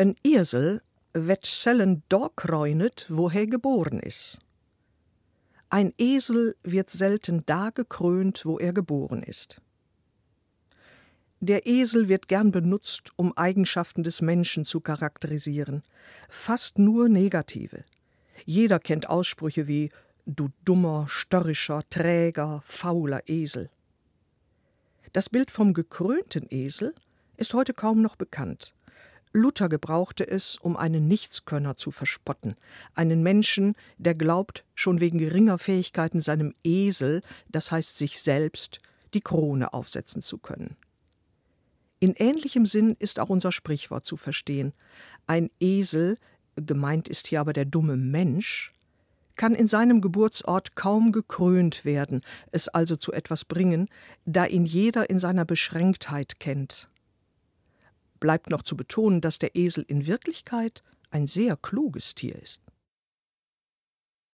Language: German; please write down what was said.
Ein Esel wird sellen dort reunet, wo geboren ist. Ein Esel wird selten da gekrönt, wo er geboren ist. Der Esel wird gern benutzt, um Eigenschaften des Menschen zu charakterisieren, fast nur negative. Jeder kennt Aussprüche wie du dummer, störrischer, träger, fauler Esel. Das Bild vom gekrönten Esel ist heute kaum noch bekannt. Luther gebrauchte es, um einen Nichtskönner zu verspotten, einen Menschen, der glaubt, schon wegen geringer Fähigkeiten seinem Esel, das heißt sich selbst, die Krone aufsetzen zu können. In ähnlichem Sinn ist auch unser Sprichwort zu verstehen. Ein Esel, gemeint ist hier aber der dumme Mensch, kann in seinem Geburtsort kaum gekrönt werden, es also zu etwas bringen, da ihn jeder in seiner Beschränktheit kennt. Bleibt noch zu betonen, dass der Esel in Wirklichkeit ein sehr kluges Tier ist.